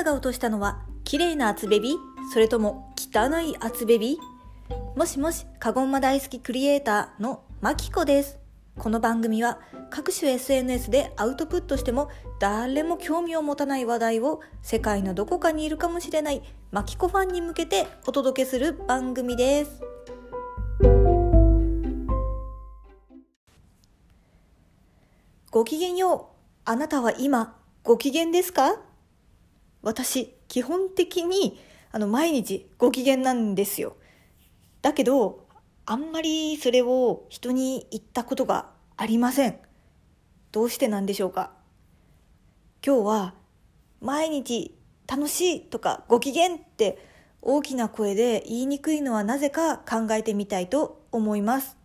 たが落としたのは綺麗な厚ベビそれとも汚い厚ベビもしもし、かごんま大好きクリエイターのまきこです。この番組は各種 SNS でアウトプットしても誰も興味を持たない話題を世界のどこかにいるかもしれないマキコファンに向けてお届けする番組です。ごきげんよう。あなたは今ご機嫌ですか？私、基本的にあの毎日ご機嫌なんですよ。だけど、あんまりそれを人に言ったことがありません。どうしてなんでしょうか今日は毎日楽しいとかご機嫌って大きな声で言いにくいのはなぜか考えてみたいと思います。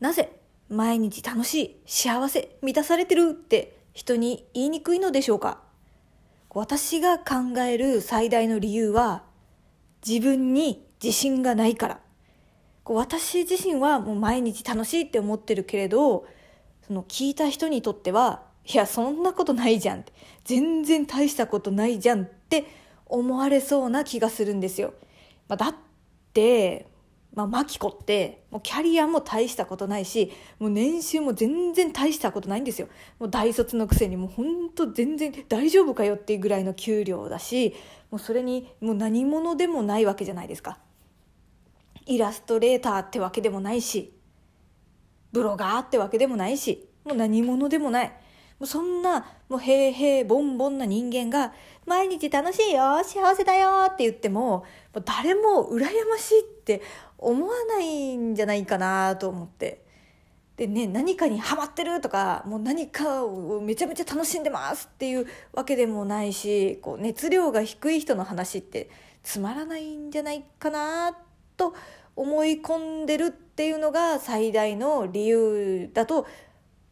なぜ毎日楽しい、幸せ、満たされてるって人に言いにくいのでしょうか？私が考える最大の理由は自分に自信がないから。私自身はもう毎日楽しいって思ってるけれど、その聞いた人にとっては、いや、そんなことないじゃん、全然大したことないじゃんって思われそうな気がするんですよ。だって、まあ、マキコってもうキャリアも大したことないしもう年収も全然大したことないんですよ。もう大卒のくせにもうほんと全然大丈夫かよっていうぐらいの給料だしもうそれにもう何者でもないわけじゃないですか。イラストレーターってわけでもないしブロガーってわけでもないしもう何者でもない。もうそんなもう平平ボンボンな人間が毎日楽しいよ幸せだよって言ってももう誰も羨ましいって思わないんじゃないかなと思ってでね何かにハマってるとかもう何かをめちゃめちゃ楽しんでますっていうわけでもないしこう熱量が低い人の話ってつまらないんじゃないかなと思い込んでるっていうのが最大の理由だと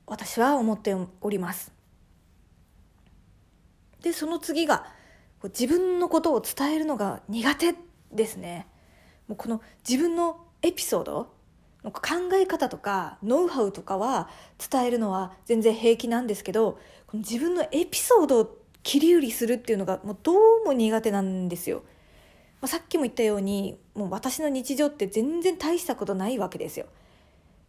私は思っております。でその次が自分のことを伝えるのが苦手ですね。もうこの自分のエピソード考え方とかノウハウとかは伝えるのは全然平気なんですけどこの自分のエピソードを切り売りするっていうのがもうどうも苦手なんですよ。まあ、さっきも言ったようにもう私の日常って全然大したことないわけですよ。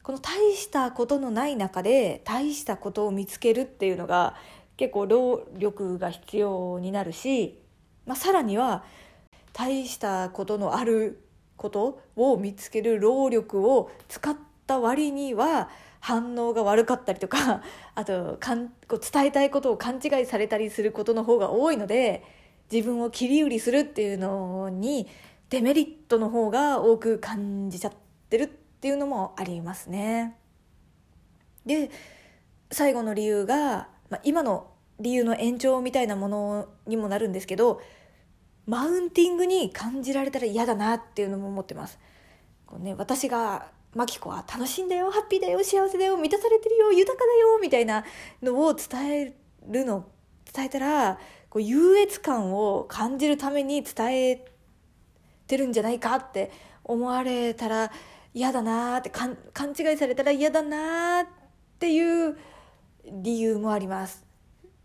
この大したことのない中で大したことを見つけるっていうのが結構労力が必要になるし、まあ、さらには大したことのあることを見つける労力を使った割には反応が悪かったりとか あとかんこう伝えたいことを勘違いされたりすることの方が多いので自分を切り売りするっていうのにデメリットの方が多く感じちゃってるっていうのもありますね。で最後の理由が、まあ、今の理由の延長みたいなものにもなるんですけどマウンティングに感じられたら嫌だなっていうのも思ってます。こうね、私がマキコは楽しいんだよ、ハッピーだよ、幸せだよ、満たされてるよ、豊かだよ、みたいなのを伝えるの、伝えたら、こう優越感を感じるために伝えてるんじゃないかって思われたら嫌だなって勘違いされたら嫌だなっていう理由もあります。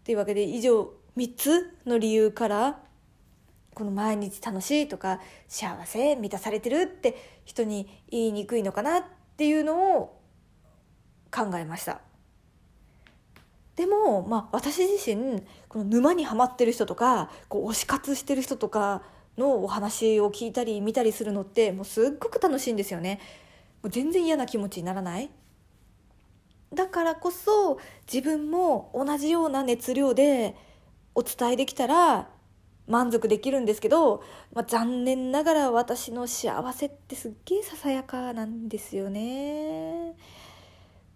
というわけで以上3つの理由からこの毎日楽しいとか幸せ満たされてるって人に言いにくいのかなっていうのを考えました。でも、まあ、私自身この沼にはまってる人とかこう推し活してる人とかのお話を聞いたり見たりするのってもうすっごく楽しいんですよね。もう全然嫌な気持ちにならない。だからこそ自分も同じような熱量でお伝えできたら満足できるんですけど、まあ、残念ながら私の幸せってすっげえささやかなんですよね。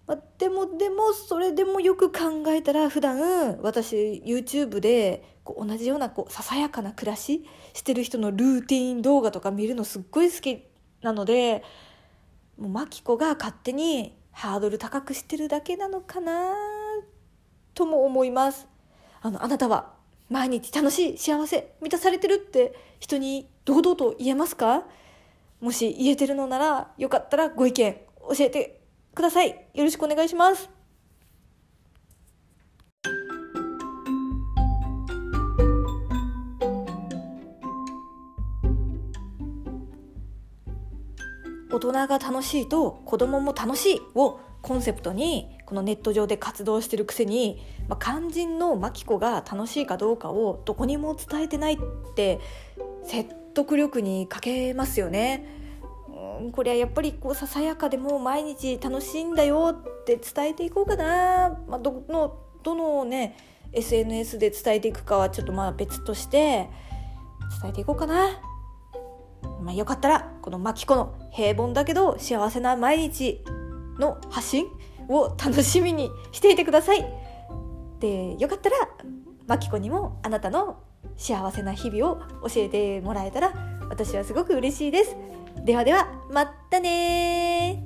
まあ、でもでもそれでもよく考えたら普段私 YouTube でこう同じようなこうささやかな暮らししてる人のルーティン動画とか見るのすっごい好きなのでもうマキコが勝手にハードル高くしてるだけなのかなとも思います。あのあなたは毎日楽しい幸せ満たされてるって人に堂々と言えますか？もし言えてるのならよかったらご意見教えてください。よろしくお願いします。大人が楽しいと子供も楽しいをコンセプトにこのネット上で活動してるくせに、まあ、肝心のマキコが楽しいかどうかをどこにも伝えてないって説得力に欠けますよね。うんこれはやっぱりこうささやかでも毎日楽しいんだよって伝えていこうかな、まあ、どのどのね SNS で伝えていくかはちょっとまあ別として伝えていこうかな。まあ、よかったらこのマキコの平凡だけど幸せな毎日の発信を楽しみにしていてください。でよかったらマキコにもあなたの幸せな日々を教えてもらえたら私はすごく嬉しいです。ではではまたね